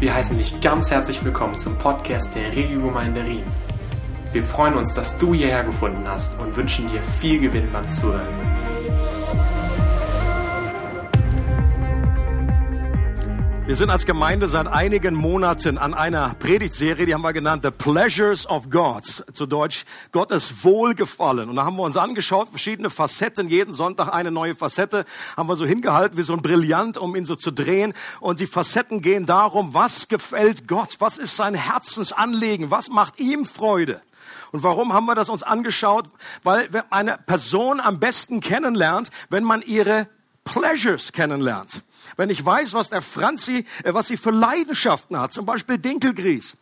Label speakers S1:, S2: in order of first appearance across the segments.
S1: Wir heißen dich ganz herzlich willkommen zum Podcast der Regiogemeinde Rien. Wir freuen uns, dass du hierher gefunden hast und wünschen dir viel Gewinn beim Zuhören.
S2: Wir sind als Gemeinde seit einigen Monaten an einer Predigtserie, die haben wir genannt The Pleasures of God, zu Deutsch Gottes Wohlgefallen. Und da haben wir uns angeschaut, verschiedene Facetten, jeden Sonntag eine neue Facette, haben wir so hingehalten wie so ein Brillant, um ihn so zu drehen. Und die Facetten gehen darum, was gefällt Gott, was ist sein Herzensanliegen, was macht ihm Freude. Und warum haben wir das uns angeschaut? Weil eine Person am besten kennenlernt, wenn man ihre Pleasures kennenlernt. Wenn ich weiß, was der Franzi, äh, was sie für Leidenschaften hat, zum Beispiel Dinkelgries,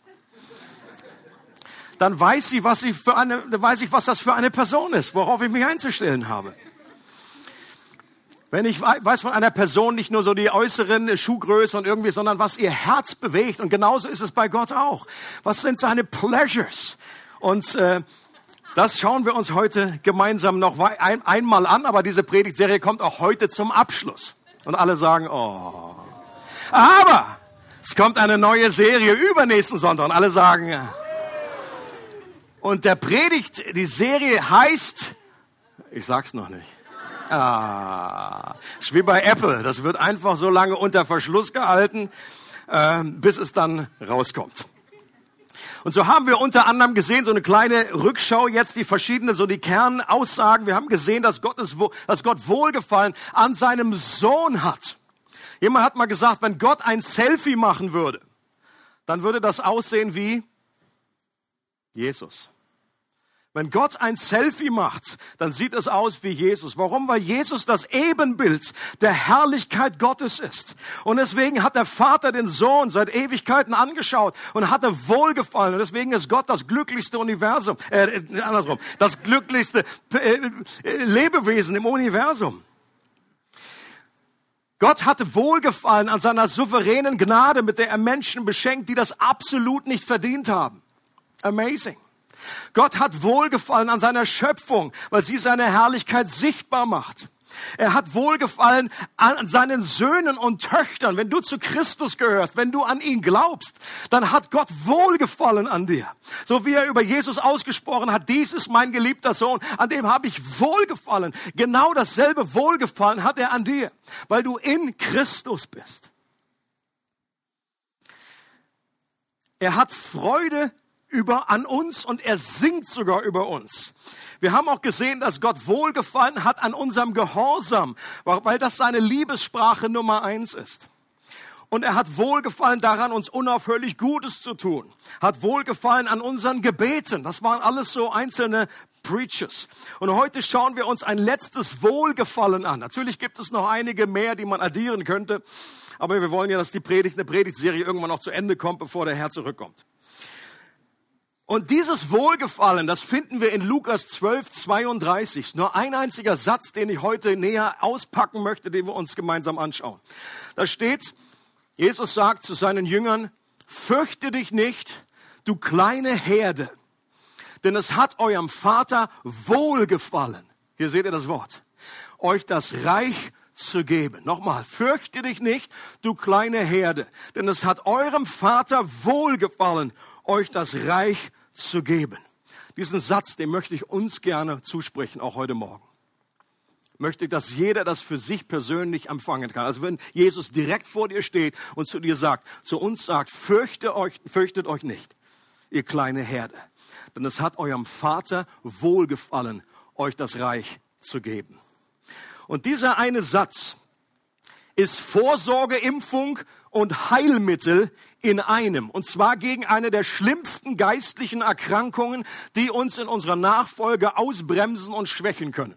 S2: dann weiß sie, was sie für eine, weiß ich, was das für eine Person ist, worauf ich mich einzustellen habe. Wenn ich weiß von einer Person nicht nur so die äußeren Schuhgröße und irgendwie, sondern was ihr Herz bewegt. Und genauso ist es bei Gott auch. Was sind seine Pleasures? Und äh, das schauen wir uns heute gemeinsam noch ein, einmal an. Aber diese Predigtserie kommt auch heute zum Abschluss. Und alle sagen, oh. Aber es kommt eine neue Serie übernächsten Sonntag und alle sagen, und der Predigt, die Serie heißt, ich sag's noch nicht. Ah, ist wie bei Apple. Das wird einfach so lange unter Verschluss gehalten, äh, bis es dann rauskommt. Und so haben wir unter anderem gesehen, so eine kleine Rückschau jetzt, die verschiedenen, so die Kernaussagen. Wir haben gesehen, dass, Gottes, dass Gott Wohlgefallen an seinem Sohn hat. Jemand hat mal gesagt, wenn Gott ein Selfie machen würde, dann würde das aussehen wie Jesus. Wenn Gott ein Selfie macht, dann sieht es aus wie Jesus. Warum? Weil Jesus das Ebenbild der Herrlichkeit Gottes ist. Und deswegen hat der Vater den Sohn seit Ewigkeiten angeschaut und hatte wohlgefallen. Und deswegen ist Gott das glücklichste Universum, äh, andersrum, das glücklichste äh, Lebewesen im Universum. Gott hatte wohlgefallen an seiner souveränen Gnade, mit der er Menschen beschenkt, die das absolut nicht verdient haben. Amazing. Gott hat Wohlgefallen an seiner Schöpfung, weil sie seine Herrlichkeit sichtbar macht. Er hat Wohlgefallen an seinen Söhnen und Töchtern. Wenn du zu Christus gehörst, wenn du an ihn glaubst, dann hat Gott Wohlgefallen an dir. So wie er über Jesus ausgesprochen hat, dies ist mein geliebter Sohn, an dem habe ich Wohlgefallen. Genau dasselbe Wohlgefallen hat er an dir, weil du in Christus bist. Er hat Freude über an uns und er singt sogar über uns. Wir haben auch gesehen, dass Gott wohlgefallen hat an unserem Gehorsam, weil das seine Liebessprache Nummer eins ist. Und er hat wohlgefallen daran, uns unaufhörlich Gutes zu tun. Hat wohlgefallen an unseren Gebeten. Das waren alles so einzelne Preaches. Und heute schauen wir uns ein letztes Wohlgefallen an. Natürlich gibt es noch einige mehr, die man addieren könnte. Aber wir wollen ja, dass die Predigt, eine Predigtserie irgendwann noch zu Ende kommt, bevor der Herr zurückkommt. Und dieses Wohlgefallen, das finden wir in Lukas 12, 32. Nur ein einziger Satz, den ich heute näher auspacken möchte, den wir uns gemeinsam anschauen. Da steht, Jesus sagt zu seinen Jüngern, fürchte dich nicht, du kleine Herde, denn es hat eurem Vater wohlgefallen. Hier seht ihr das Wort. Euch das Reich zu geben. Nochmal, fürchte dich nicht, du kleine Herde, denn es hat eurem Vater wohlgefallen, euch das Reich zu geben. Diesen Satz, den möchte ich uns gerne zusprechen, auch heute Morgen. Möchte, dass jeder das für sich persönlich empfangen kann. Also wenn Jesus direkt vor dir steht und zu dir sagt, zu uns sagt, fürchte euch, fürchtet euch nicht, ihr kleine Herde. Denn es hat eurem Vater wohlgefallen, euch das Reich zu geben. Und dieser eine Satz ist Vorsorge, Impfung und Heilmittel in einem. Und zwar gegen eine der schlimmsten geistlichen Erkrankungen, die uns in unserer Nachfolge ausbremsen und schwächen können.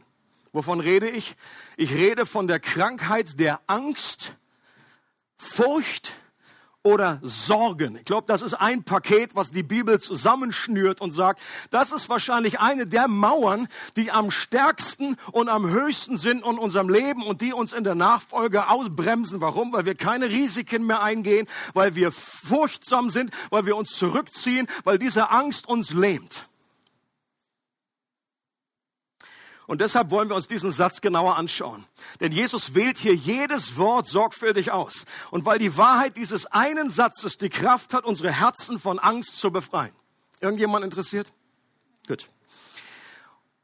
S2: Wovon rede ich? Ich rede von der Krankheit der Angst, Furcht oder Sorgen. Ich glaube, das ist ein Paket, was die Bibel zusammenschnürt und sagt, das ist wahrscheinlich eine der Mauern, die am stärksten und am höchsten sind in unserem Leben und die uns in der Nachfolge ausbremsen. Warum? Weil wir keine Risiken mehr eingehen, weil wir furchtsam sind, weil wir uns zurückziehen, weil diese Angst uns lähmt. Und deshalb wollen wir uns diesen Satz genauer anschauen. Denn Jesus wählt hier jedes Wort sorgfältig aus. Und weil die Wahrheit dieses einen Satzes die Kraft hat, unsere Herzen von Angst zu befreien. Irgendjemand interessiert? Gut.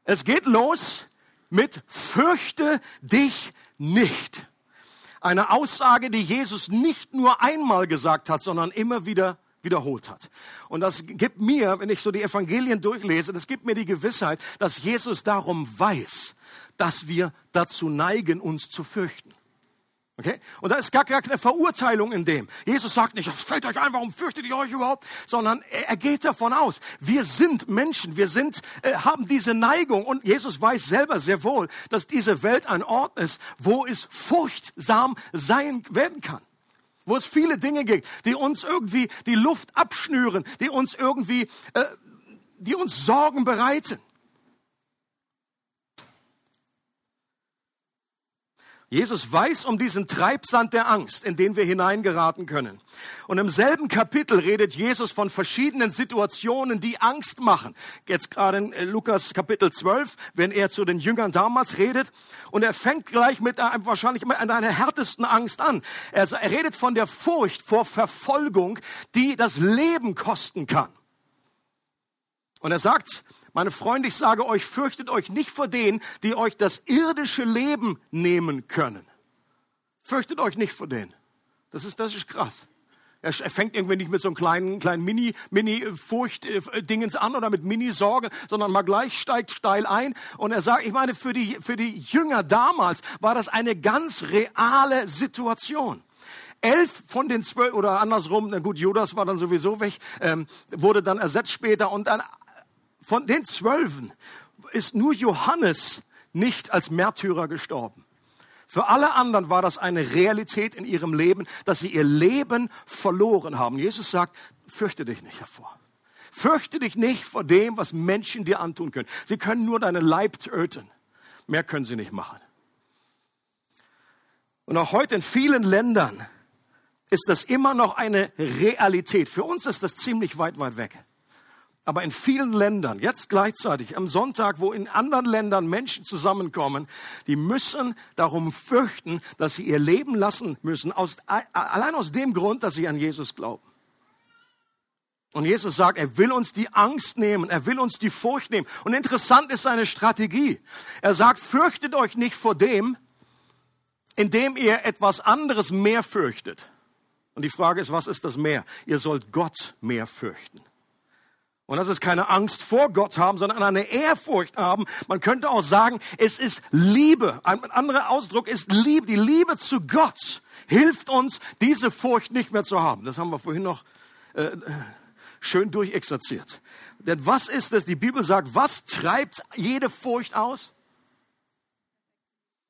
S2: Es geht los mit fürchte dich nicht. Eine Aussage, die Jesus nicht nur einmal gesagt hat, sondern immer wieder wiederholt hat. Und das gibt mir, wenn ich so die Evangelien durchlese, das gibt mir die Gewissheit, dass Jesus darum weiß, dass wir dazu neigen, uns zu fürchten. Okay? Und da ist gar, gar keine Verurteilung in dem. Jesus sagt nicht, es fällt euch ein, warum fürchtet ihr euch überhaupt? Sondern er, er geht davon aus, wir sind Menschen, wir sind, äh, haben diese Neigung und Jesus weiß selber sehr wohl, dass diese Welt ein Ort ist, wo es furchtsam sein werden kann wo es viele Dinge gibt, die uns irgendwie die Luft abschnüren, die uns irgendwie, äh, die uns Sorgen bereiten. Jesus weiß um diesen Treibsand der Angst, in den wir hineingeraten können. Und im selben Kapitel redet Jesus von verschiedenen Situationen, die Angst machen. Jetzt gerade in äh, Lukas Kapitel 12, wenn er zu den Jüngern damals redet. Und er fängt gleich mit einem, wahrscheinlich mit einer härtesten Angst an. Er, er redet von der Furcht vor Verfolgung, die das Leben kosten kann. Und er sagt, meine Freunde, ich sage euch, fürchtet euch nicht vor denen, die euch das irdische Leben nehmen können. Fürchtet euch nicht vor denen. Das ist, das ist krass. Er fängt irgendwie nicht mit so einem kleinen, kleinen Mini, Mini-Furcht-Dingens äh, an oder mit Mini-Sorge, sondern mal gleich steigt steil ein. Und er sagt, ich meine, für die, für die Jünger damals war das eine ganz reale Situation. Elf von den zwölf, oder andersrum, na gut, Judas war dann sowieso weg, ähm, wurde dann ersetzt später und dann von den Zwölfen ist nur Johannes nicht als Märtyrer gestorben. Für alle anderen war das eine Realität in ihrem Leben, dass sie ihr Leben verloren haben. Jesus sagt, fürchte dich nicht hervor. Fürchte dich nicht vor dem, was Menschen dir antun können. Sie können nur deinen Leib töten. Mehr können sie nicht machen. Und auch heute in vielen Ländern ist das immer noch eine Realität. Für uns ist das ziemlich weit, weit weg. Aber in vielen Ländern, jetzt gleichzeitig am Sonntag, wo in anderen Ländern Menschen zusammenkommen, die müssen darum fürchten, dass sie ihr Leben lassen müssen, aus, allein aus dem Grund, dass sie an Jesus glauben. Und Jesus sagt, er will uns die Angst nehmen, er will uns die Furcht nehmen. Und interessant ist seine Strategie. Er sagt, fürchtet euch nicht vor dem, indem ihr etwas anderes mehr fürchtet. Und die Frage ist, was ist das mehr? Ihr sollt Gott mehr fürchten. Und das ist keine Angst vor Gott haben, sondern eine Ehrfurcht haben. Man könnte auch sagen, es ist Liebe. Ein anderer Ausdruck ist Liebe. Die Liebe zu Gott hilft uns, diese Furcht nicht mehr zu haben. Das haben wir vorhin noch äh, schön durchexerziert. Denn was ist es? Die Bibel sagt, was treibt jede Furcht aus?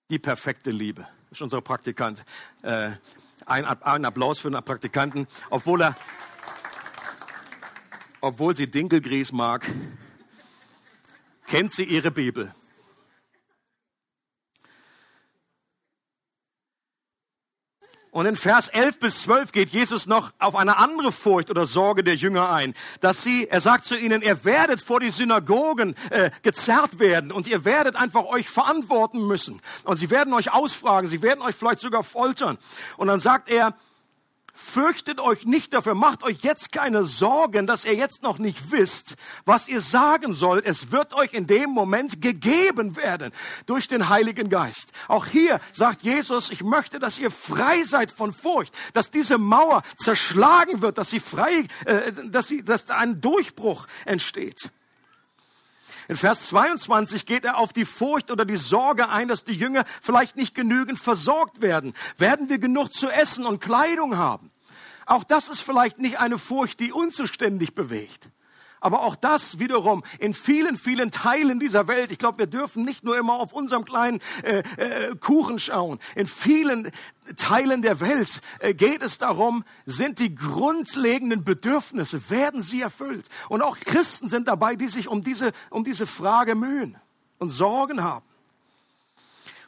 S2: Die perfekte Liebe. Das ist unser Praktikant. Äh, ein, ein Applaus für einen Praktikanten, obwohl er obwohl sie Dinkelgrieß mag, kennt sie ihre Bibel. Und in Vers 11 bis 12 geht Jesus noch auf eine andere Furcht oder Sorge der Jünger ein, dass sie, er sagt zu ihnen, ihr werdet vor die Synagogen äh, gezerrt werden und ihr werdet einfach euch verantworten müssen. Und sie werden euch ausfragen, sie werden euch vielleicht sogar foltern. Und dann sagt er, fürchtet euch nicht dafür, macht euch jetzt keine Sorgen, dass ihr jetzt noch nicht wisst, was ihr sagen sollt. Es wird euch in dem Moment gegeben werden durch den Heiligen Geist. Auch hier sagt Jesus, ich möchte, dass ihr frei seid von Furcht, dass diese Mauer zerschlagen wird, dass sie frei, äh, dass sie, dass da ein Durchbruch entsteht. In Vers 22 geht er auf die Furcht oder die Sorge ein, dass die Jünger vielleicht nicht genügend versorgt werden. Werden wir genug zu essen und Kleidung haben? Auch das ist vielleicht nicht eine Furcht, die unzuständig bewegt. Aber auch das wiederum in vielen, vielen Teilen dieser Welt, ich glaube, wir dürfen nicht nur immer auf unserem kleinen äh, äh, Kuchen schauen. In vielen Teilen der Welt äh, geht es darum, sind die grundlegenden Bedürfnisse, werden sie erfüllt? Und auch Christen sind dabei, die sich um diese, um diese Frage mühen und Sorgen haben.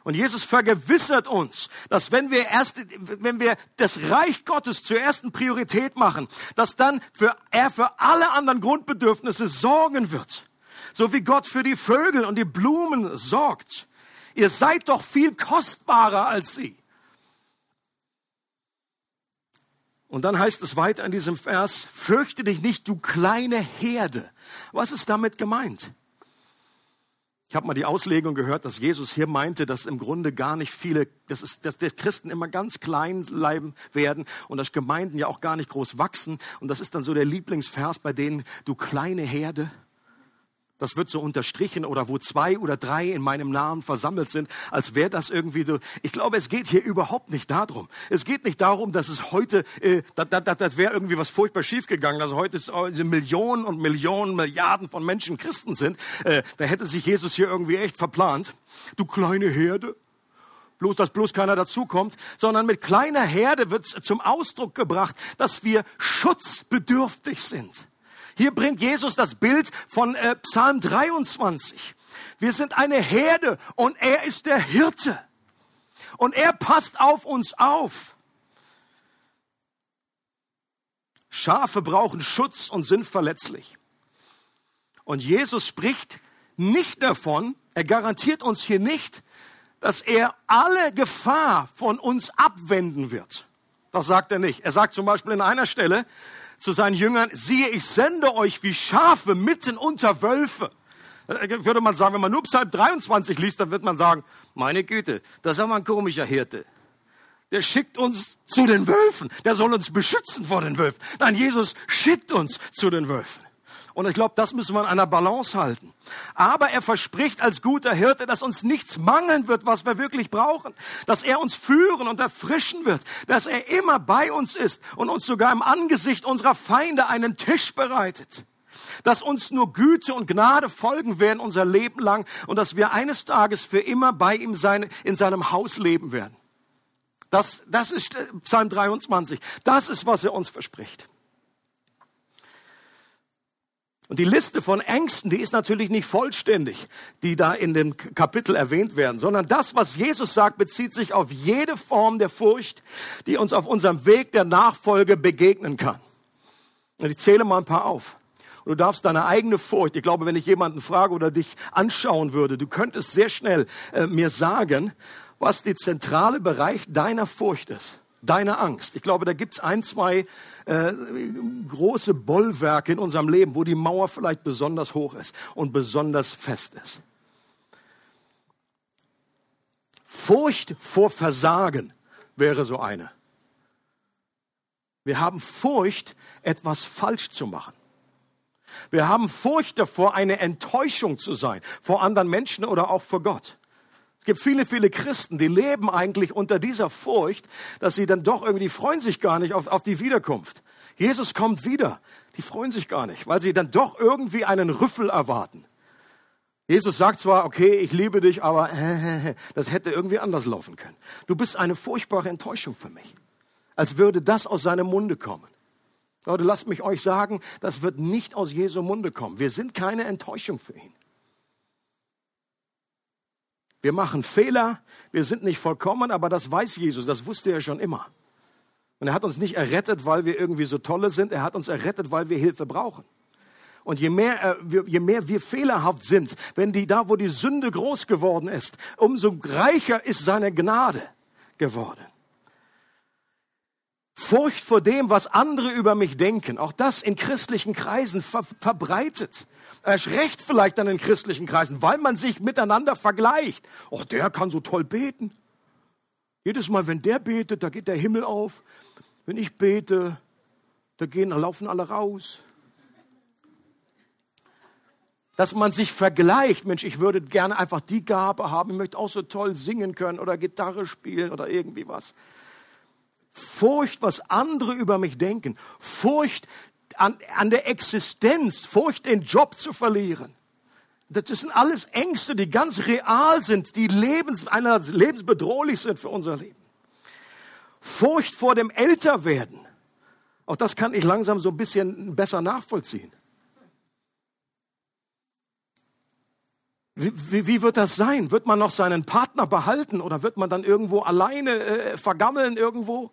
S2: Und Jesus vergewissert uns, dass wenn wir erst, wenn wir das Reich Gottes zur ersten Priorität machen, dass dann für, er für alle anderen Grundbedürfnisse sorgen wird. so wie Gott für die Vögel und die Blumen sorgt. Ihr seid doch viel kostbarer als sie. Und dann heißt es weiter in diesem Vers, fürchte dich nicht, du kleine Herde. Was ist damit gemeint? Ich habe mal die Auslegung gehört, dass Jesus hier meinte, dass im Grunde gar nicht viele, dass, ist, dass die Christen immer ganz klein bleiben werden und dass Gemeinden ja auch gar nicht groß wachsen. Und das ist dann so der Lieblingsvers bei denen, du kleine Herde. Das wird so unterstrichen oder wo zwei oder drei in meinem Namen versammelt sind, als wäre das irgendwie so. Ich glaube, es geht hier überhaupt nicht darum. Es geht nicht darum, dass es heute, äh, das, das, das wäre irgendwie was furchtbar schiefgegangen, dass heute äh, Millionen und Millionen, Milliarden von Menschen Christen sind. Äh, da hätte sich Jesus hier irgendwie echt verplant. Du kleine Herde. Bloß, dass bloß keiner dazukommt, sondern mit kleiner Herde wird zum Ausdruck gebracht, dass wir schutzbedürftig sind. Hier bringt Jesus das Bild von äh, Psalm 23. Wir sind eine Herde und er ist der Hirte. Und er passt auf uns auf. Schafe brauchen Schutz und sind verletzlich. Und Jesus spricht nicht davon, er garantiert uns hier nicht, dass er alle Gefahr von uns abwenden wird. Das sagt er nicht. Er sagt zum Beispiel in einer Stelle, zu seinen Jüngern, siehe, ich sende euch wie Schafe mitten unter Wölfe. Äh, würde man sagen, wenn man nur Psalm 23 liest, dann wird man sagen, meine Güte, das ist aber ein komischer Hirte. Der schickt uns zu den Wölfen. Der soll uns beschützen vor den Wölfen. Nein, Jesus schickt uns zu den Wölfen. Und ich glaube, das müssen wir in einer Balance halten. Aber er verspricht als guter Hirte, dass uns nichts mangeln wird, was wir wirklich brauchen. Dass er uns führen und erfrischen wird. Dass er immer bei uns ist und uns sogar im Angesicht unserer Feinde einen Tisch bereitet. Dass uns nur Güte und Gnade folgen werden unser Leben lang und dass wir eines Tages für immer bei ihm sein, in seinem Haus leben werden. Das, das ist Psalm 23. Das ist, was er uns verspricht. Und die Liste von Ängsten, die ist natürlich nicht vollständig, die da in dem Kapitel erwähnt werden, sondern das, was Jesus sagt, bezieht sich auf jede Form der Furcht, die uns auf unserem Weg der Nachfolge begegnen kann. Und ich zähle mal ein paar auf. Du darfst deine eigene Furcht, ich glaube, wenn ich jemanden frage oder dich anschauen würde, du könntest sehr schnell äh, mir sagen, was der zentrale Bereich deiner Furcht ist deine Angst. Ich glaube, da gibt's ein, zwei äh, große Bollwerke in unserem Leben, wo die Mauer vielleicht besonders hoch ist und besonders fest ist. Furcht vor Versagen wäre so eine. Wir haben Furcht, etwas falsch zu machen. Wir haben Furcht davor, eine Enttäuschung zu sein, vor anderen Menschen oder auch vor Gott. Es gibt viele, viele Christen, die leben eigentlich unter dieser Furcht, dass sie dann doch irgendwie, die freuen sich gar nicht auf, auf die Wiederkunft. Jesus kommt wieder. Die freuen sich gar nicht, weil sie dann doch irgendwie einen Rüffel erwarten. Jesus sagt zwar, okay, ich liebe dich, aber das hätte irgendwie anders laufen können. Du bist eine furchtbare Enttäuschung für mich. Als würde das aus seinem Munde kommen. Leute, lasst mich euch sagen, das wird nicht aus Jesu Munde kommen. Wir sind keine Enttäuschung für ihn. Wir machen Fehler, wir sind nicht vollkommen, aber das weiß Jesus, das wusste er schon immer. Und er hat uns nicht errettet, weil wir irgendwie so tolle sind, er hat uns errettet, weil wir Hilfe brauchen. Und je mehr, äh, je mehr wir fehlerhaft sind, wenn die da, wo die Sünde groß geworden ist, umso reicher ist seine Gnade geworden. Furcht vor dem, was andere über mich denken, auch das in christlichen Kreisen ver verbreitet. Erst recht vielleicht dann in christlichen Kreisen, weil man sich miteinander vergleicht. Oh, der kann so toll beten. Jedes Mal, wenn der betet, da geht der Himmel auf. Wenn ich bete, da gehen, da laufen alle raus. Dass man sich vergleicht, Mensch, ich würde gerne einfach die Gabe haben, ich möchte auch so toll singen können oder Gitarre spielen oder irgendwie was. Furcht, was andere über mich denken. Furcht an, an der Existenz. Furcht, den Job zu verlieren. Das sind alles Ängste, die ganz real sind, die lebens, einer lebensbedrohlich sind für unser Leben. Furcht vor dem Älterwerden. Auch das kann ich langsam so ein bisschen besser nachvollziehen. Wie, wie, wie, wird das sein? Wird man noch seinen Partner behalten oder wird man dann irgendwo alleine äh, vergammeln irgendwo?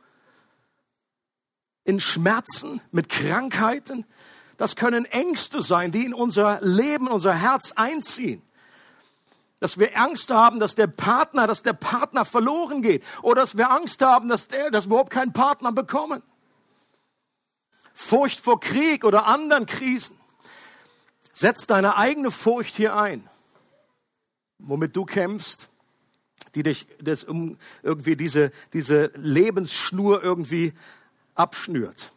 S2: In Schmerzen, mit Krankheiten. Das können Ängste sein, die in unser Leben, unser Herz einziehen. Dass wir Angst haben, dass der Partner, dass der Partner verloren geht. Oder dass wir Angst haben, dass, der, dass wir überhaupt keinen Partner bekommen. Furcht vor Krieg oder anderen Krisen. Setz deine eigene Furcht hier ein, womit du kämpfst, die dich das um irgendwie diese, diese Lebensschnur irgendwie abschnürt.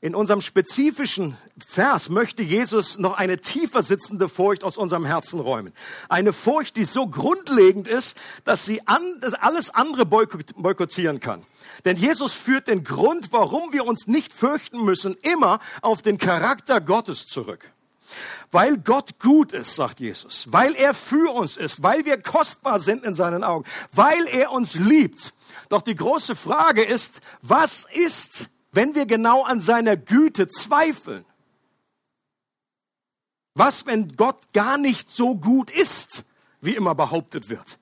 S2: In unserem spezifischen Vers möchte Jesus noch eine tiefer sitzende Furcht aus unserem Herzen räumen. Eine Furcht, die so grundlegend ist, dass sie an, dass alles andere boykottieren kann. Denn Jesus führt den Grund, warum wir uns nicht fürchten müssen, immer auf den Charakter Gottes zurück. Weil Gott gut ist, sagt Jesus, weil er für uns ist, weil wir kostbar sind in seinen Augen, weil er uns liebt. Doch die große Frage ist, was ist wenn wir genau an seiner Güte zweifeln? Was, wenn Gott gar nicht so gut ist, wie immer behauptet wird?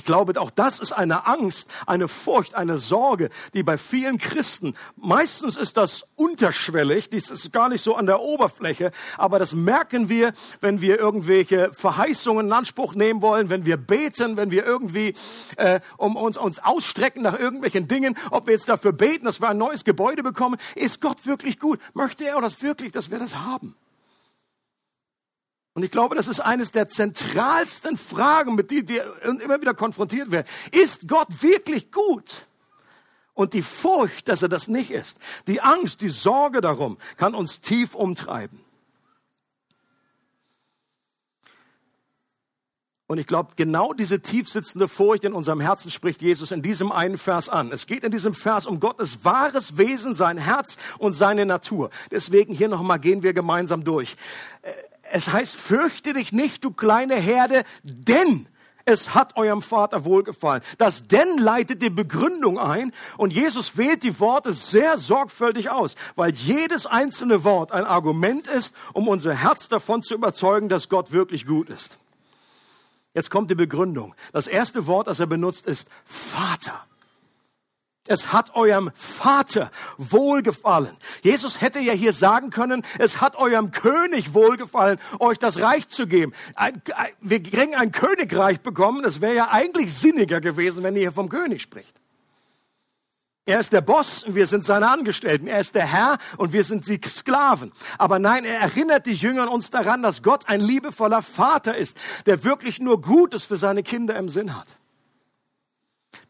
S2: Ich glaube, auch das ist eine Angst, eine Furcht, eine Sorge, die bei vielen Christen, meistens ist das unterschwellig, dies ist gar nicht so an der Oberfläche, aber das merken wir, wenn wir irgendwelche Verheißungen in Anspruch nehmen wollen, wenn wir beten, wenn wir irgendwie äh, um uns, uns ausstrecken nach irgendwelchen Dingen, ob wir jetzt dafür beten, dass wir ein neues Gebäude bekommen, ist Gott wirklich gut? Möchte er das wirklich, dass wir das haben? Und ich glaube, das ist eines der zentralsten Fragen, mit denen wir immer wieder konfrontiert werden. Ist Gott wirklich gut? Und die Furcht, dass er das nicht ist, die Angst, die Sorge darum, kann uns tief umtreiben. Und ich glaube, genau diese tiefsitzende Furcht in unserem Herzen spricht Jesus in diesem einen Vers an. Es geht in diesem Vers um Gottes wahres Wesen, sein Herz und seine Natur. Deswegen hier nochmal gehen wir gemeinsam durch. Es heißt, fürchte dich nicht, du kleine Herde, denn es hat eurem Vater wohlgefallen. Das denn leitet die Begründung ein und Jesus wählt die Worte sehr sorgfältig aus, weil jedes einzelne Wort ein Argument ist, um unser Herz davon zu überzeugen, dass Gott wirklich gut ist. Jetzt kommt die Begründung. Das erste Wort, das er benutzt, ist Vater. Es hat eurem Vater wohlgefallen. Jesus hätte ja hier sagen können, es hat eurem König wohlgefallen, euch das Reich zu geben. Ein, ein, wir kriegen ein Königreich bekommen. Das wäre ja eigentlich sinniger gewesen, wenn er hier vom König spricht. Er ist der Boss und wir sind seine Angestellten. Er ist der Herr und wir sind die Sklaven. Aber nein, er erinnert die Jünger uns daran, dass Gott ein liebevoller Vater ist, der wirklich nur Gutes für seine Kinder im Sinn hat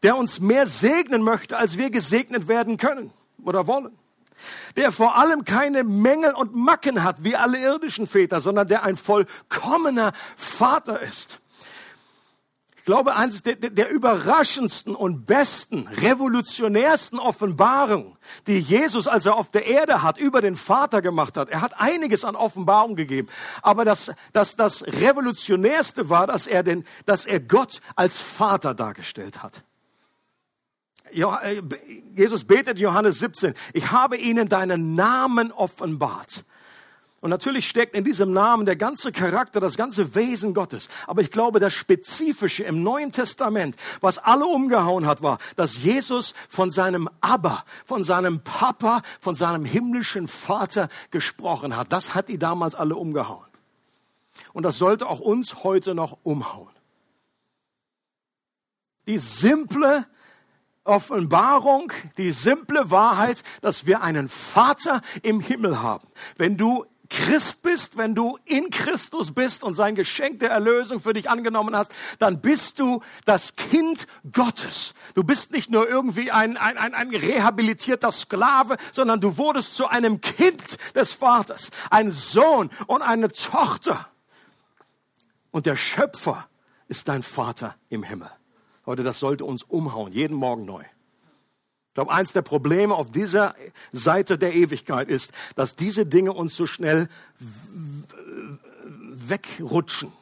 S2: der uns mehr segnen möchte, als wir gesegnet werden können oder wollen. Der vor allem keine Mängel und Macken hat wie alle irdischen Väter, sondern der ein vollkommener Vater ist. Ich glaube, eines der, der überraschendsten und besten, revolutionärsten Offenbarungen, die Jesus, als er auf der Erde hat, über den Vater gemacht hat. Er hat einiges an Offenbarung gegeben. Aber das, das, das Revolutionärste war, dass er, den, dass er Gott als Vater dargestellt hat. Äh, Jesus betet Johannes 17, ich habe ihnen deinen Namen offenbart. Und natürlich steckt in diesem Namen der ganze Charakter, das ganze Wesen Gottes. Aber ich glaube, das Spezifische im Neuen Testament, was alle umgehauen hat, war, dass Jesus von seinem Abba, von seinem Papa, von seinem himmlischen Vater gesprochen hat. Das hat die damals alle umgehauen. Und das sollte auch uns heute noch umhauen. Die simple Offenbarung, die simple Wahrheit, dass wir einen Vater im Himmel haben. Wenn du Christ bist, wenn du in Christus bist und sein Geschenk der Erlösung für dich angenommen hast, dann bist du das Kind Gottes. Du bist nicht nur irgendwie ein, ein, ein, ein rehabilitierter Sklave, sondern du wurdest zu einem Kind des Vaters, ein Sohn und eine Tochter. Und der Schöpfer ist dein Vater im Himmel. Leute, das sollte uns umhauen, jeden Morgen neu. Ich glaube, eins der Probleme auf dieser Seite der Ewigkeit ist, dass diese Dinge uns so schnell wegrutschen.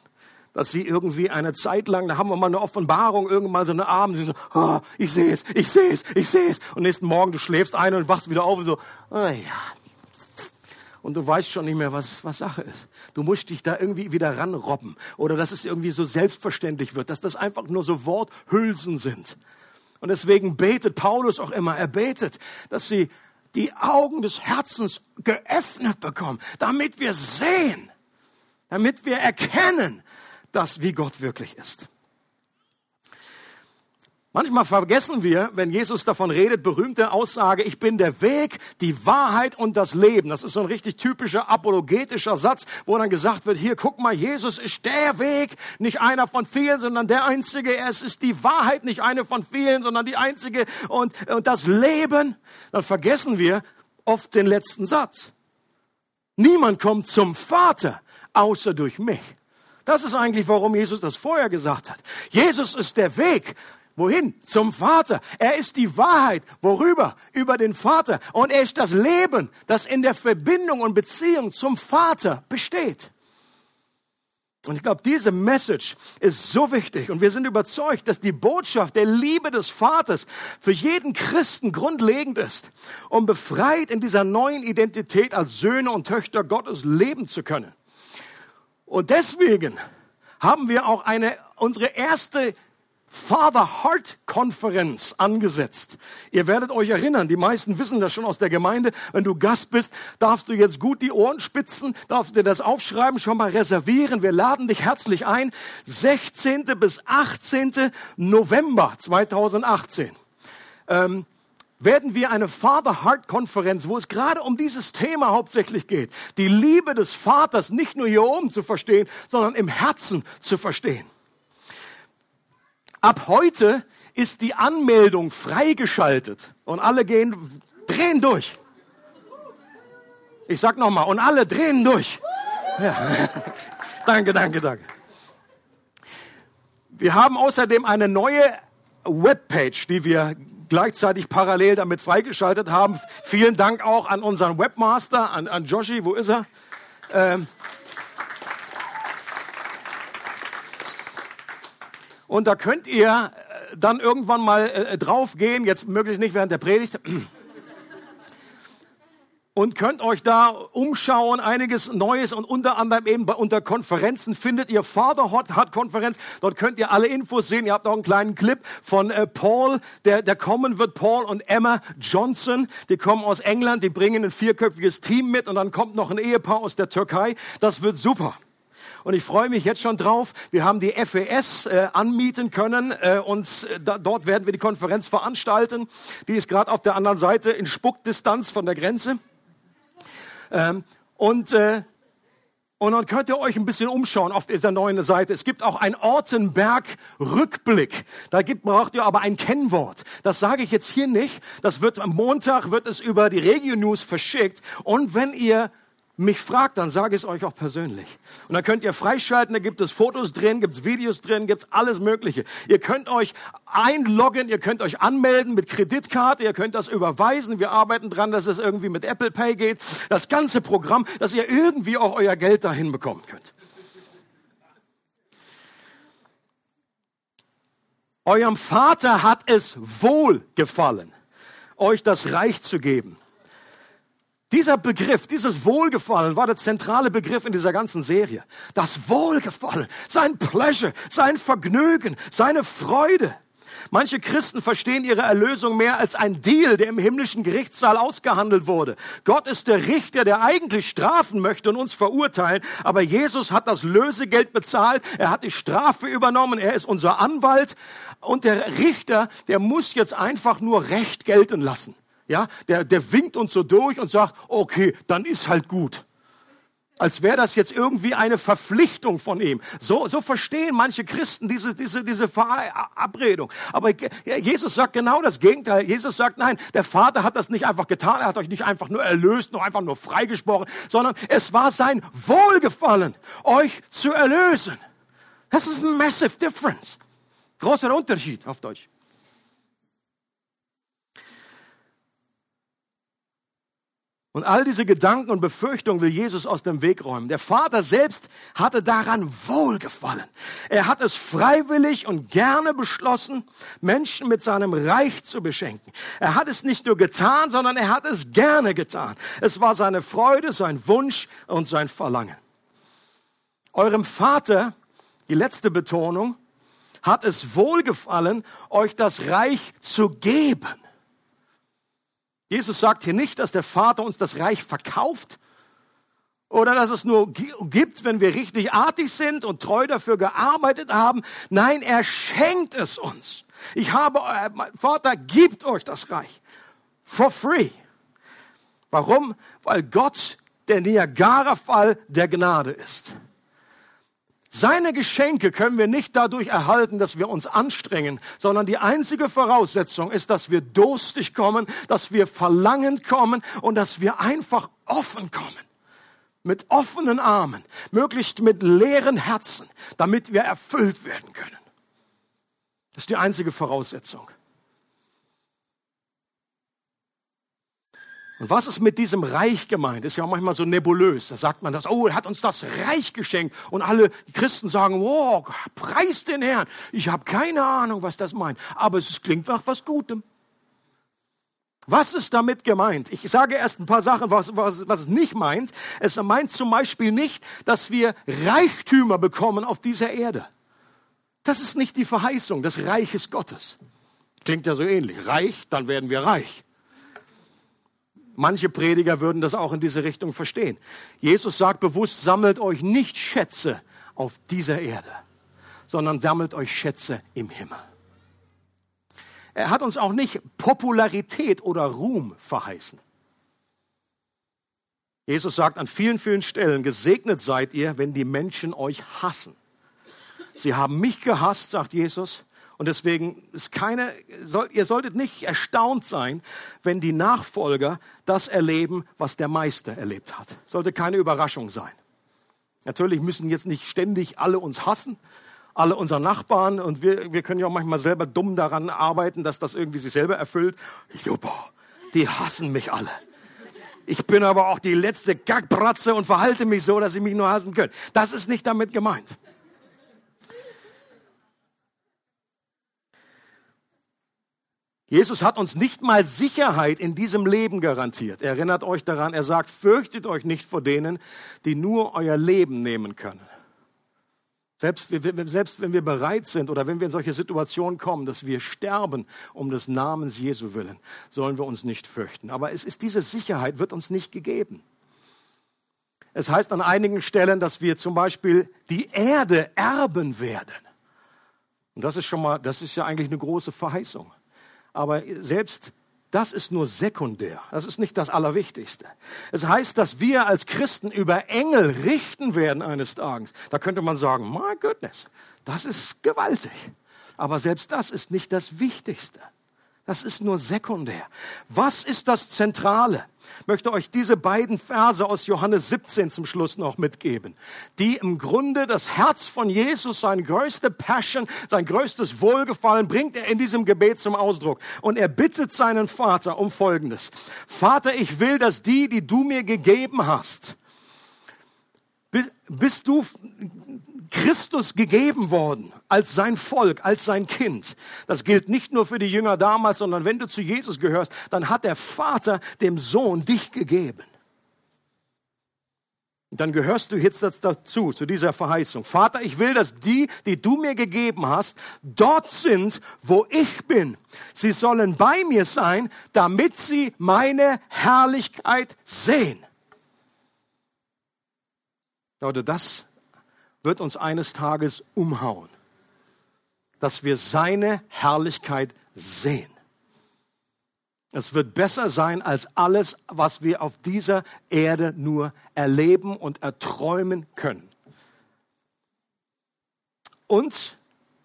S2: Dass sie irgendwie eine Zeit lang, da haben wir mal eine Offenbarung, irgendwann so eine Abend, so, oh, ich sehe es, ich sehe es, ich sehe es. Und nächsten Morgen, du schläfst ein und wachst wieder auf und so, oh ja, und du weißt schon nicht mehr, was, was Sache ist. Du musst dich da irgendwie wieder ranrobben oder dass es irgendwie so selbstverständlich wird, dass das einfach nur so Worthülsen sind. Und deswegen betet Paulus auch immer, er betet, dass sie die Augen des Herzens geöffnet bekommen, damit wir sehen, damit wir erkennen, dass wie Gott wirklich ist. Manchmal vergessen wir, wenn Jesus davon redet, berühmte Aussage, ich bin der Weg, die Wahrheit und das Leben. Das ist so ein richtig typischer apologetischer Satz, wo dann gesagt wird, hier, guck mal, Jesus ist der Weg, nicht einer von vielen, sondern der Einzige. Es ist die Wahrheit, nicht eine von vielen, sondern die Einzige und, und das Leben. Dann vergessen wir oft den letzten Satz. Niemand kommt zum Vater, außer durch mich. Das ist eigentlich, warum Jesus das vorher gesagt hat. Jesus ist der Weg, Wohin? Zum Vater. Er ist die Wahrheit. Worüber? Über den Vater. Und er ist das Leben, das in der Verbindung und Beziehung zum Vater besteht. Und ich glaube, diese Message ist so wichtig. Und wir sind überzeugt, dass die Botschaft der Liebe des Vaters für jeden Christen grundlegend ist, um befreit in dieser neuen Identität als Söhne und Töchter Gottes leben zu können. Und deswegen haben wir auch eine, unsere erste Father Heart Konferenz angesetzt. Ihr werdet euch erinnern, die meisten wissen das schon aus der Gemeinde. Wenn du Gast bist, darfst du jetzt gut die Ohren spitzen, darfst dir das aufschreiben, schon mal reservieren. Wir laden dich herzlich ein. 16. bis 18. November 2018. Ähm, werden wir eine Father Heart Konferenz, wo es gerade um dieses Thema hauptsächlich geht, die Liebe des Vaters nicht nur hier oben zu verstehen, sondern im Herzen zu verstehen. Ab heute ist die Anmeldung freigeschaltet und alle gehen, drehen durch. Ich sag nochmal, und alle drehen durch. Ja. danke, danke, danke. Wir haben außerdem eine neue Webpage, die wir gleichzeitig parallel damit freigeschaltet haben. Vielen Dank auch an unseren Webmaster, an, an Joshi, wo ist er? Ähm, Und da könnt ihr äh, dann irgendwann mal äh, draufgehen, jetzt möglichst nicht während der Predigt, und könnt euch da umschauen, einiges Neues und unter anderem eben bei, unter Konferenzen findet ihr Fatherhood hat Konferenz. Dort könnt ihr alle Infos sehen. Ihr habt auch einen kleinen Clip von äh, Paul, der, der kommen wird. Paul und Emma Johnson, die kommen aus England, die bringen ein vierköpfiges Team mit und dann kommt noch ein Ehepaar aus der Türkei. Das wird super und ich freue mich jetzt schon drauf. Wir haben die FES äh, anmieten können äh, und äh, da, dort werden wir die Konferenz veranstalten. Die ist gerade auf der anderen Seite in Spuckdistanz von der Grenze. Ähm, und äh, und dann könnt ihr euch ein bisschen umschauen auf dieser neuen Seite. Es gibt auch ein Ortenberg-Rückblick. Da gibt, braucht ihr aber ein Kennwort. Das sage ich jetzt hier nicht. Das wird am Montag, wird es über die Regio News verschickt. Und wenn ihr mich fragt, dann sage ich es euch auch persönlich. Und dann könnt ihr freischalten, da gibt es Fotos drin, gibt es Videos drin, gibt es alles Mögliche. Ihr könnt euch einloggen, ihr könnt euch anmelden mit Kreditkarte, ihr könnt das überweisen. Wir arbeiten dran, dass es irgendwie mit Apple Pay geht. Das ganze Programm, dass ihr irgendwie auch euer Geld dahin bekommen könnt. Eurem Vater hat es wohl gefallen, euch das Reich zu geben. Dieser Begriff, dieses Wohlgefallen war der zentrale Begriff in dieser ganzen Serie. Das Wohlgefallen, sein Pleasure, sein Vergnügen, seine Freude. Manche Christen verstehen ihre Erlösung mehr als ein Deal, der im himmlischen Gerichtssaal ausgehandelt wurde. Gott ist der Richter, der eigentlich strafen möchte und uns verurteilen, aber Jesus hat das Lösegeld bezahlt, er hat die Strafe übernommen, er ist unser Anwalt und der Richter, der muss jetzt einfach nur Recht gelten lassen. Ja, der, der winkt uns so durch und sagt, okay, dann ist halt gut. Als wäre das jetzt irgendwie eine Verpflichtung von ihm. So, so verstehen manche Christen diese, diese, diese Verabredung. Aber Jesus sagt genau das Gegenteil. Jesus sagt, nein, der Vater hat das nicht einfach getan. Er hat euch nicht einfach nur erlöst, nur einfach nur freigesprochen, sondern es war sein Wohlgefallen, euch zu erlösen. Das ist ein massive difference. Großer Unterschied auf Deutsch. Und all diese Gedanken und Befürchtungen will Jesus aus dem Weg räumen. Der Vater selbst hatte daran wohlgefallen. Er hat es freiwillig und gerne beschlossen, Menschen mit seinem Reich zu beschenken. Er hat es nicht nur getan, sondern er hat es gerne getan. Es war seine Freude, sein Wunsch und sein Verlangen. Eurem Vater, die letzte Betonung, hat es wohlgefallen, euch das Reich zu geben. Jesus sagt hier nicht, dass der Vater uns das Reich verkauft oder dass es nur gibt, wenn wir richtig artig sind und treu dafür gearbeitet haben. Nein, er schenkt es uns. Ich habe, äh, mein Vater gibt euch das Reich. For free. Warum? Weil Gott der Niagara-Fall der Gnade ist. Seine Geschenke können wir nicht dadurch erhalten, dass wir uns anstrengen, sondern die einzige Voraussetzung ist, dass wir durstig kommen, dass wir verlangend kommen und dass wir einfach offen kommen. Mit offenen Armen, möglichst mit leeren Herzen, damit wir erfüllt werden können. Das ist die einzige Voraussetzung. Und was ist mit diesem Reich gemeint? Ist ja manchmal so nebulös. Da sagt man das, oh, er hat uns das Reich geschenkt. Und alle Christen sagen, wow, preis den Herrn. Ich habe keine Ahnung, was das meint. Aber es klingt nach was Gutem. Was ist damit gemeint? Ich sage erst ein paar Sachen, was, was, was es nicht meint. Es meint zum Beispiel nicht, dass wir Reichtümer bekommen auf dieser Erde. Das ist nicht die Verheißung des Reiches Gottes. Klingt ja so ähnlich. Reich, dann werden wir reich. Manche Prediger würden das auch in diese Richtung verstehen. Jesus sagt bewusst, sammelt euch nicht Schätze auf dieser Erde, sondern sammelt euch Schätze im Himmel. Er hat uns auch nicht Popularität oder Ruhm verheißen. Jesus sagt an vielen, vielen Stellen, gesegnet seid ihr, wenn die Menschen euch hassen. Sie haben mich gehasst, sagt Jesus, und deswegen ist keine, soll, ihr solltet nicht erstaunt sein, wenn die Nachfolger das erleben, was der Meister erlebt hat. Sollte keine Überraschung sein. Natürlich müssen jetzt nicht ständig alle uns hassen, alle unsere Nachbarn und wir, wir können ja auch manchmal selber dumm daran arbeiten, dass das irgendwie sich selber erfüllt. Super, die hassen mich alle. Ich bin aber auch die letzte Gackbratze und verhalte mich so, dass sie mich nur hassen können. Das ist nicht damit gemeint. Jesus hat uns nicht mal Sicherheit in diesem Leben garantiert. Erinnert euch daran, er sagt, fürchtet euch nicht vor denen, die nur euer Leben nehmen können. Selbst, selbst wenn wir bereit sind oder wenn wir in solche Situationen kommen, dass wir sterben um des Namens Jesu willen, sollen wir uns nicht fürchten. Aber es ist diese Sicherheit wird uns nicht gegeben. Es heißt an einigen Stellen, dass wir zum Beispiel die Erde erben werden. Und das ist schon mal, das ist ja eigentlich eine große Verheißung. Aber selbst das ist nur sekundär. Das ist nicht das Allerwichtigste. Es heißt, dass wir als Christen über Engel richten werden eines Tages. Da könnte man sagen, my goodness, das ist gewaltig. Aber selbst das ist nicht das Wichtigste. Das ist nur sekundär. Was ist das Zentrale? Möchte euch diese beiden Verse aus Johannes 17 zum Schluss noch mitgeben, die im Grunde das Herz von Jesus, sein größte Passion, sein größtes Wohlgefallen bringt er in diesem Gebet zum Ausdruck. Und er bittet seinen Vater um Folgendes. Vater, ich will, dass die, die du mir gegeben hast, bist du Christus gegeben worden als sein Volk, als sein Kind. Das gilt nicht nur für die Jünger damals, sondern wenn du zu Jesus gehörst, dann hat der Vater dem Sohn dich gegeben. Und dann gehörst du jetzt dazu, zu dieser Verheißung. Vater, ich will, dass die, die du mir gegeben hast, dort sind, wo ich bin. Sie sollen bei mir sein, damit sie meine Herrlichkeit sehen. Leute, das wird uns eines Tages umhauen, dass wir seine Herrlichkeit sehen. Es wird besser sein als alles, was wir auf dieser Erde nur erleben und erträumen können. Und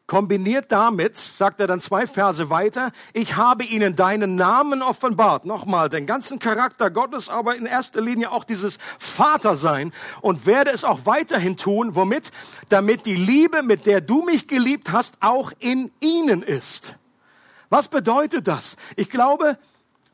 S2: Kombiniert damit, sagt er dann zwei Verse weiter, ich habe ihnen deinen Namen offenbart. Nochmal, den ganzen Charakter Gottes, aber in erster Linie auch dieses Vatersein und werde es auch weiterhin tun. Womit? Damit die Liebe, mit der du mich geliebt hast, auch in ihnen ist. Was bedeutet das? Ich glaube,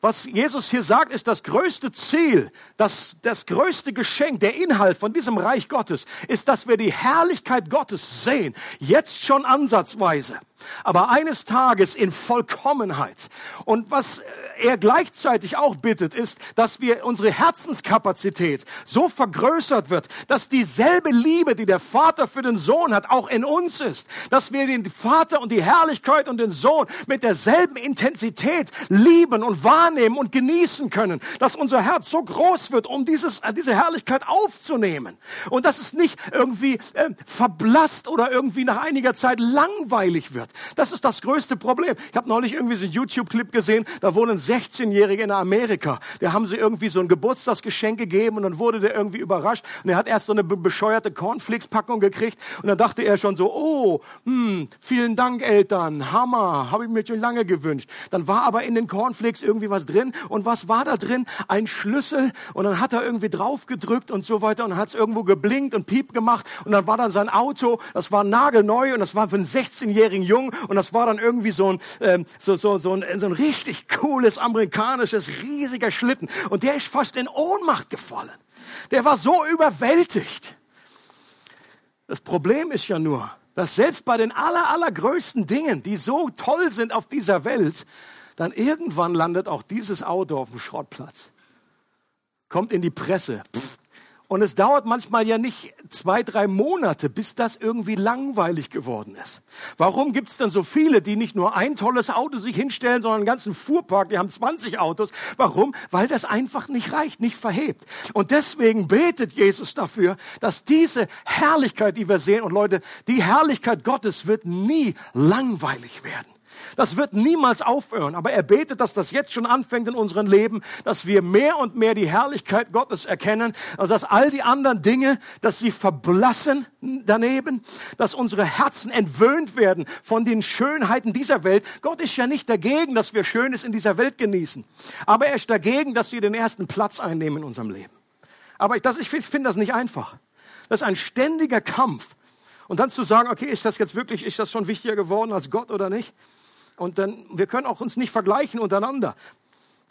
S2: was Jesus hier sagt, ist das größte Ziel, das, das größte Geschenk, der Inhalt von diesem Reich Gottes, ist, dass wir die Herrlichkeit Gottes sehen. Jetzt schon ansatzweise. Aber eines Tages in Vollkommenheit. Und was er gleichzeitig auch bittet, ist, dass wir unsere Herzenskapazität so vergrößert wird, dass dieselbe Liebe, die der Vater für den Sohn hat, auch in uns ist. Dass wir den Vater und die Herrlichkeit und den Sohn mit derselben Intensität lieben und wahrnehmen und genießen können. Dass unser Herz so groß wird, um dieses, äh, diese Herrlichkeit aufzunehmen. Und dass es nicht irgendwie äh, verblasst oder irgendwie nach einiger Zeit langweilig wird. Das ist das größte Problem. Ich habe neulich irgendwie so einen YouTube-Clip gesehen, da wohnen 16-Jährige in Amerika. Der haben sie irgendwie so ein Geburtstagsgeschenk gegeben und dann wurde der irgendwie überrascht. Und er hat erst so eine bescheuerte Cornflakes-Packung gekriegt und dann dachte er schon so, oh, hm, vielen Dank Eltern, Hammer, habe ich mir schon lange gewünscht. Dann war aber in den Cornflakes irgendwie was drin und was war da drin? Ein Schlüssel und dann hat er irgendwie drauf gedrückt und so weiter und hat es irgendwo geblinkt und piep gemacht und dann war dann sein Auto, das war nagelneu und das war für einen 16-jährigen Jungen und das war dann irgendwie so ein, ähm, so, so, so, ein, so ein richtig cooles amerikanisches, riesiger Schlitten. Und der ist fast in Ohnmacht gefallen. Der war so überwältigt. Das Problem ist ja nur, dass selbst bei den aller, allergrößten Dingen, die so toll sind auf dieser Welt, dann irgendwann landet auch dieses Auto auf dem Schrottplatz. Kommt in die Presse. Pff, und es dauert manchmal ja nicht zwei, drei Monate, bis das irgendwie langweilig geworden ist. Warum gibt es denn so viele, die nicht nur ein tolles Auto sich hinstellen, sondern einen ganzen Fuhrpark, die haben 20 Autos? Warum? Weil das einfach nicht reicht, nicht verhebt. Und deswegen betet Jesus dafür, dass diese Herrlichkeit, die wir sehen, und Leute, die Herrlichkeit Gottes wird nie langweilig werden. Das wird niemals aufhören. Aber er betet, dass das jetzt schon anfängt in unserem Leben, dass wir mehr und mehr die Herrlichkeit Gottes erkennen, also dass all die anderen Dinge, dass sie verblassen daneben, dass unsere Herzen entwöhnt werden von den Schönheiten dieser Welt. Gott ist ja nicht dagegen, dass wir Schönes in dieser Welt genießen. Aber er ist dagegen, dass sie den ersten Platz einnehmen in unserem Leben. Aber ich, ich finde das nicht einfach. Das ist ein ständiger Kampf. Und dann zu sagen, okay, ist das jetzt wirklich, ist das schon wichtiger geworden als Gott oder nicht? Und dann, wir können auch uns nicht vergleichen untereinander.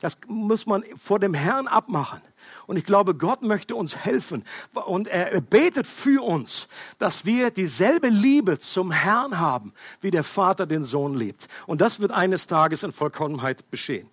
S2: Das muss man vor dem Herrn abmachen. Und ich glaube, Gott möchte uns helfen. Und er betet für uns, dass wir dieselbe Liebe zum Herrn haben, wie der Vater den Sohn liebt. Und das wird eines Tages in Vollkommenheit geschehen.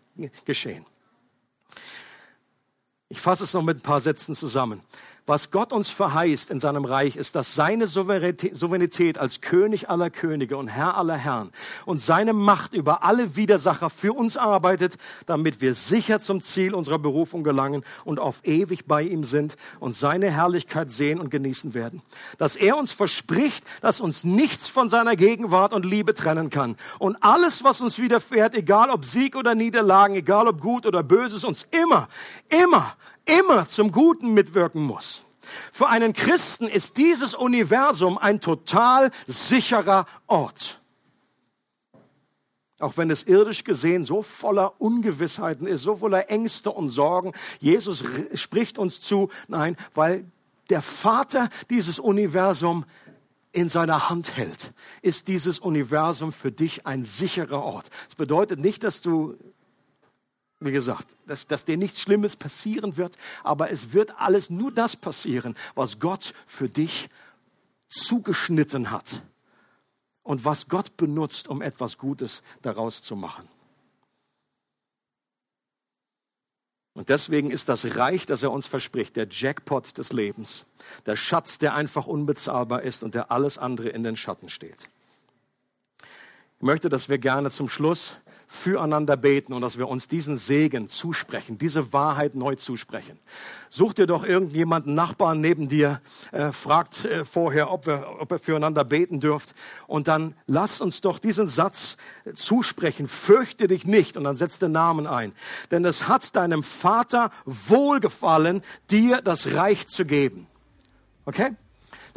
S2: Ich fasse es noch mit ein paar Sätzen zusammen. Was Gott uns verheißt in seinem Reich ist, dass seine Souveränität als König aller Könige und Herr aller Herren und seine Macht über alle Widersacher für uns arbeitet, damit wir sicher zum Ziel unserer Berufung gelangen und auf ewig bei ihm sind und seine Herrlichkeit sehen und genießen werden. Dass er uns verspricht, dass uns nichts von seiner Gegenwart und Liebe trennen kann. Und alles, was uns widerfährt, egal ob Sieg oder Niederlagen, egal ob gut oder böses, uns immer, immer immer zum Guten mitwirken muss. Für einen Christen ist dieses Universum ein total sicherer Ort. Auch wenn es irdisch gesehen so voller Ungewissheiten ist, so voller Ängste und Sorgen. Jesus spricht uns zu, nein, weil der Vater dieses Universum in seiner Hand hält, ist dieses Universum für dich ein sicherer Ort. Das bedeutet nicht, dass du wie gesagt, dass, dass dir nichts Schlimmes passieren wird, aber es wird alles nur das passieren, was Gott für dich zugeschnitten hat und was Gott benutzt, um etwas Gutes daraus zu machen. Und deswegen ist das Reich, das er uns verspricht, der Jackpot des Lebens, der Schatz, der einfach unbezahlbar ist und der alles andere in den Schatten steht. Ich möchte, dass wir gerne zum Schluss füreinander beten und dass wir uns diesen Segen zusprechen, diese Wahrheit neu zusprechen. Such dir doch irgendjemanden, Nachbarn neben dir, äh, fragt äh, vorher, ob, wir, ob er füreinander beten dürft. Und dann lass uns doch diesen Satz äh, zusprechen. Fürchte dich nicht. Und dann setz den Namen ein. Denn es hat deinem Vater wohlgefallen, dir das Reich zu geben. Okay?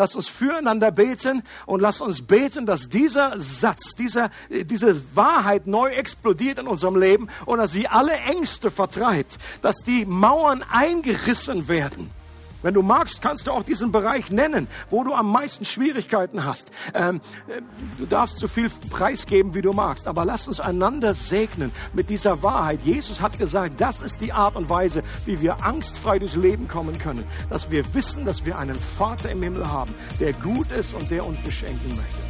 S2: Lass uns füreinander beten und lass uns beten, dass dieser Satz, dieser, diese Wahrheit neu explodiert in unserem Leben und dass sie alle Ängste vertreibt, dass die Mauern eingerissen werden wenn du magst, kannst du auch diesen Bereich nennen, wo du am meisten Schwierigkeiten hast. Ähm, äh, du darfst so viel preisgeben, wie du magst, aber lass uns einander segnen mit dieser Wahrheit. Jesus hat gesagt, das ist die Art und Weise, wie wir angstfrei durchs Leben kommen können. Dass wir wissen, dass wir einen Vater im Himmel haben, der gut ist und der uns beschenken möchte.